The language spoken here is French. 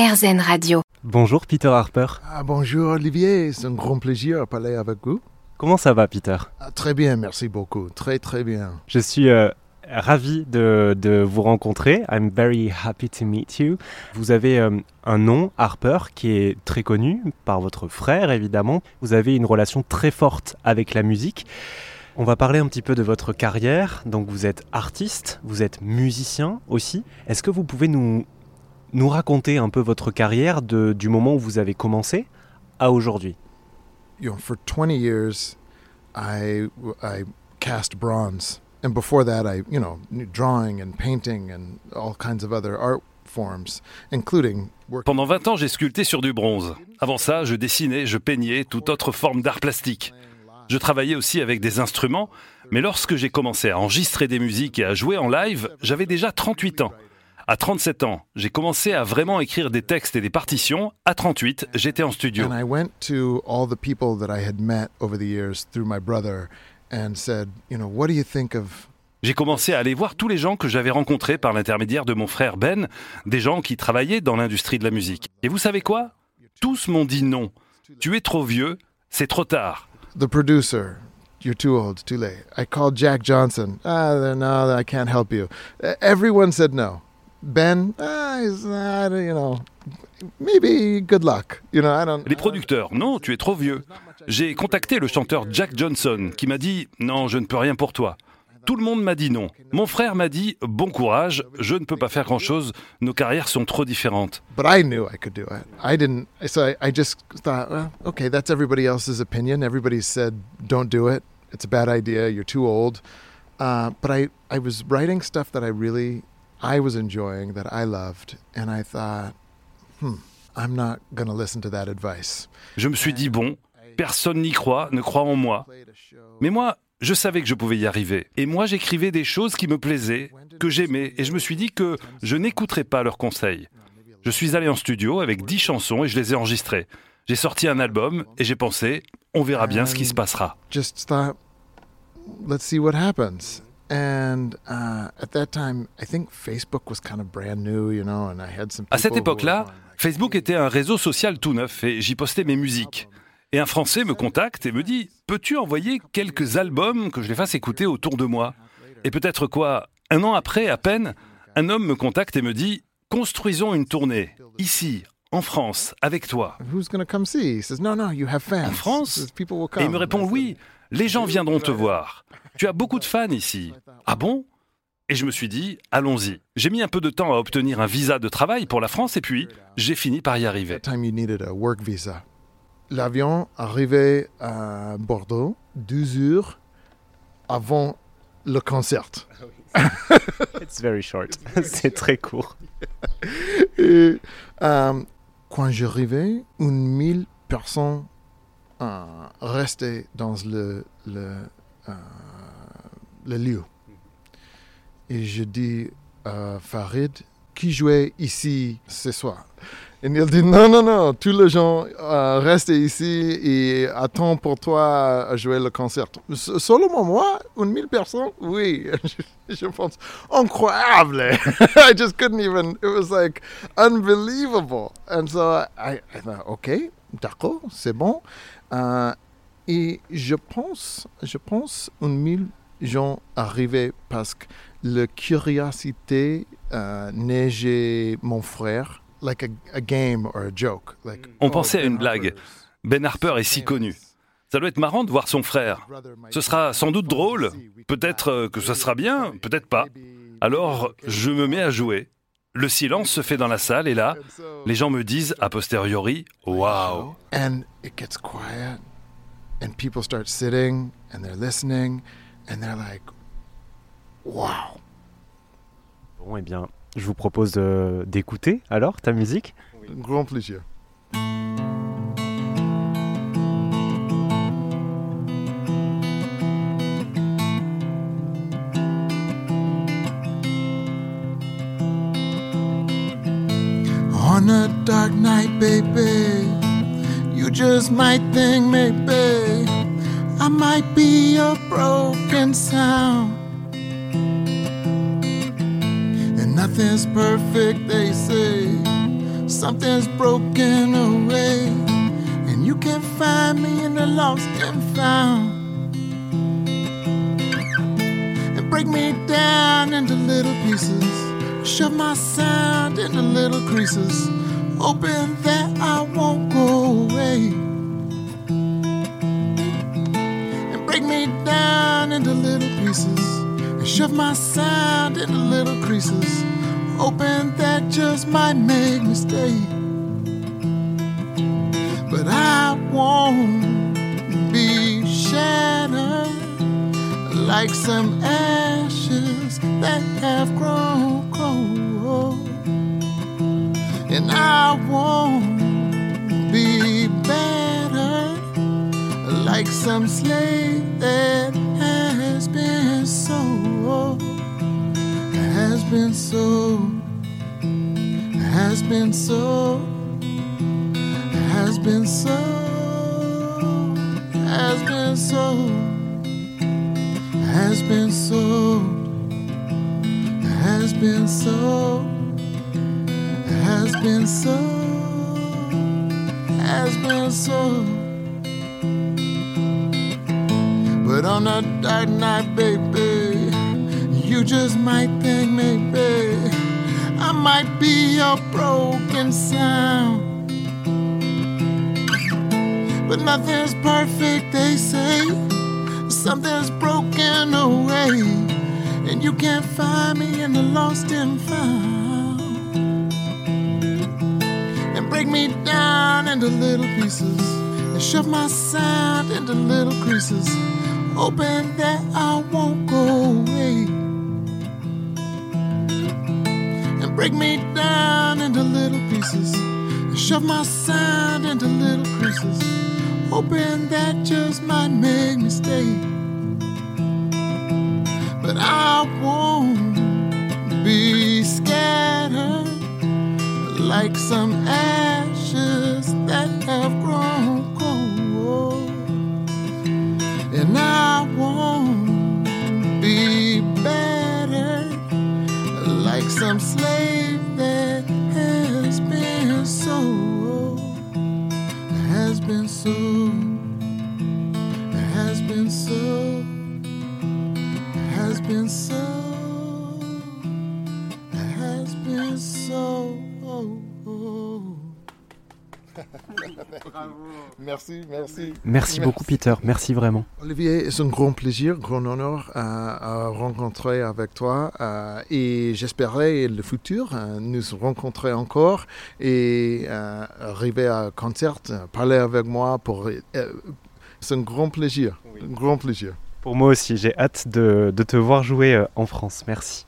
RZN Radio. Bonjour Peter Harper. Ah, bonjour Olivier, c'est un grand plaisir de parler avec vous. Comment ça va Peter? Ah, Très bien, merci beaucoup. Très très bien. Je suis euh, ravi de, de vous rencontrer. I'm very happy to meet you. Vous avez euh, un nom, Harper, qui est très connu par votre frère évidemment. Vous avez une relation très forte avec la musique. On va parler un petit peu de votre carrière. Donc vous êtes artiste, vous êtes musicien aussi. Est-ce que vous pouvez nous, nous raconter un peu votre carrière de, du moment où vous avez commencé à aujourd'hui You know, for 20 years, I I cast bronze, and before that, I you know drawing and painting and all kinds of other art forms, including. Pendant 20 ans, j'ai sculpté sur du bronze. Avant ça, je dessinais, je peignais, toute autre forme d'art plastique. Je travaillais aussi avec des instruments, mais lorsque j'ai commencé à enregistrer des musiques et à jouer en live, j'avais déjà 38 ans. À 37 ans, j'ai commencé à vraiment écrire des textes et des partitions. À 38, j'étais en studio. And I went to all the people that I had met over the years through my brother, and said, you know, what do you think of J'ai commencé à aller voir tous les gens que j'avais rencontrés par l'intermédiaire de mon frère Ben, des gens qui travaillaient dans l'industrie de la musique. Et vous savez quoi? Tous m'ont dit non. Tu es trop vieux, c'est trop tard. the producer? You're too old, too late. I called Jack Johnson. Ah, no, I can't help you. Uh, Everyone said no. Ben, ah, uh, you know, maybe good luck. You know, I don't. Les producteurs, non, tu es trop vieux. J'ai contacté le chanteur Jack Johnson qui m'a dit non, je ne peux rien pour toi. Tout le monde m'a dit non. Mon frère m'a dit bon courage, je ne peux pas faire grand-chose, nos carrières sont trop différentes. But I knew I could do it. I didn't. So I, I just thought, well, okay, that's everybody else's opinion. Everybody said, don't do it. It's a bad idea. You're too old. Uh, but I, I was writing stuff that I really, I was enjoying, that I loved, and I thought, hmm, I'm not gonna listen to that advice. Je me suis dit bon, personne n'y croit, ne croit en moi. Mais moi, je savais que je pouvais y arriver. Et moi, j'écrivais des choses qui me plaisaient, que j'aimais, et je me suis dit que je n'écouterais pas leurs conseils. Je suis allé en studio avec dix chansons et je les ai enregistrées. J'ai sorti un album et j'ai pensé, on verra bien ce qui se passera. Just thought, let's see what happens. And uh, at that time, I think Facebook was kind of brand new, you know, and I had some. À cette époque-là, Facebook était un réseau social tout neuf et j'y postais mes musiques. Et un Français me contacte et me dit Peux-tu envoyer quelques albums que je les fasse écouter autour de moi? Et peut-être quoi Un an après, à peine, un homme me contacte et me dit Construisons une tournée, ici, en France, avec toi. Who's going to come see? He says, no, no, you have fans. En France Et come. il me répond Oui, les gens viendront te voir. Tu as beaucoup de fans ici. Ah bon? Et je me suis dit Allons-y. J'ai mis un peu de temps à obtenir un visa de travail pour la France et puis j'ai fini par y arriver. That time you needed a work visa. L'avion arrivait à Bordeaux 12 heures avant le concert. It's very short. C'est très court. Et euh, quand j'arrivais, une mille personnes restaient dans le, euh, le lieu. Et je dis à Farid, qui jouait ici ce soir? Et il dit, non, non, non, tous les gens euh, restent ici et attendent pour toi à jouer le concert. Seulement moi, une mille personnes Oui, je, je pense, incroyable. I just couldn't even, it was like unbelievable. And so I, I thought, OK, d'accord, c'est bon. Euh, et je pense, je pense, une mille gens arrivaient parce que la curiosité euh, neigeait mon frère, like a, a game or a joke. Like, On oh, pensait à Ben une blague. Harper's Ben Harper est si connu. Ça doit être marrant de voir son frère. Ce sera sans doute drôle. Peut-être euh, que ça sera bien, peut-être pas. Alors, je me mets à jouer. Le silence se fait dans la salle et là, les gens me disent a posteriori Waouh And it gets quiet, and people start sitting and they're listening, and they're like, wow. Bon, eh bien, je vous propose euh, d'écouter alors ta musique. Grand plaisir. On a dark night, baby, you just might think maybe I might be a broken sound. And nothing's perfect, they say. Something's broken away, and you can find me in the lost and found. And break me down into little pieces, shove my sound into little creases, hoping that I won't go away. And break me down into little pieces, and shove my sound into little creases hoping that just might make me stay. But I won't be shattered like some ashes that have grown I won't be battered like some slave that has been sold has been so, has been so, has been so, has been so, has been so, has been so, has been so, has been so. But on a dark night, baby. You just might think maybe I might be a broken sound. But nothing's perfect, they say. Something's broken away. And you can't find me in the lost and found. Me down into little pieces. And shove my sound into little creases. Hoping that I won't go away. And break me down into little pieces and shove my sound into little creases, hoping that just might make me stay. But I won't be scattered like some that have grown cold, and I won't be battered like some slave that has been sold, has been sold, Merci, merci. Merci beaucoup, Peter. Merci vraiment. Olivier, c'est un grand plaisir, grand honneur à, à rencontrer avec toi. euh, et j'espérais le futur euh, nous rencontrer encore et euh, arriver à un concert, euh, parler avec moi. Pour, euh, c'est un grand plaisir. Un grand plaisir. Pour moi aussi, j'ai hâte de, de te voir jouer euh, en France. Merci.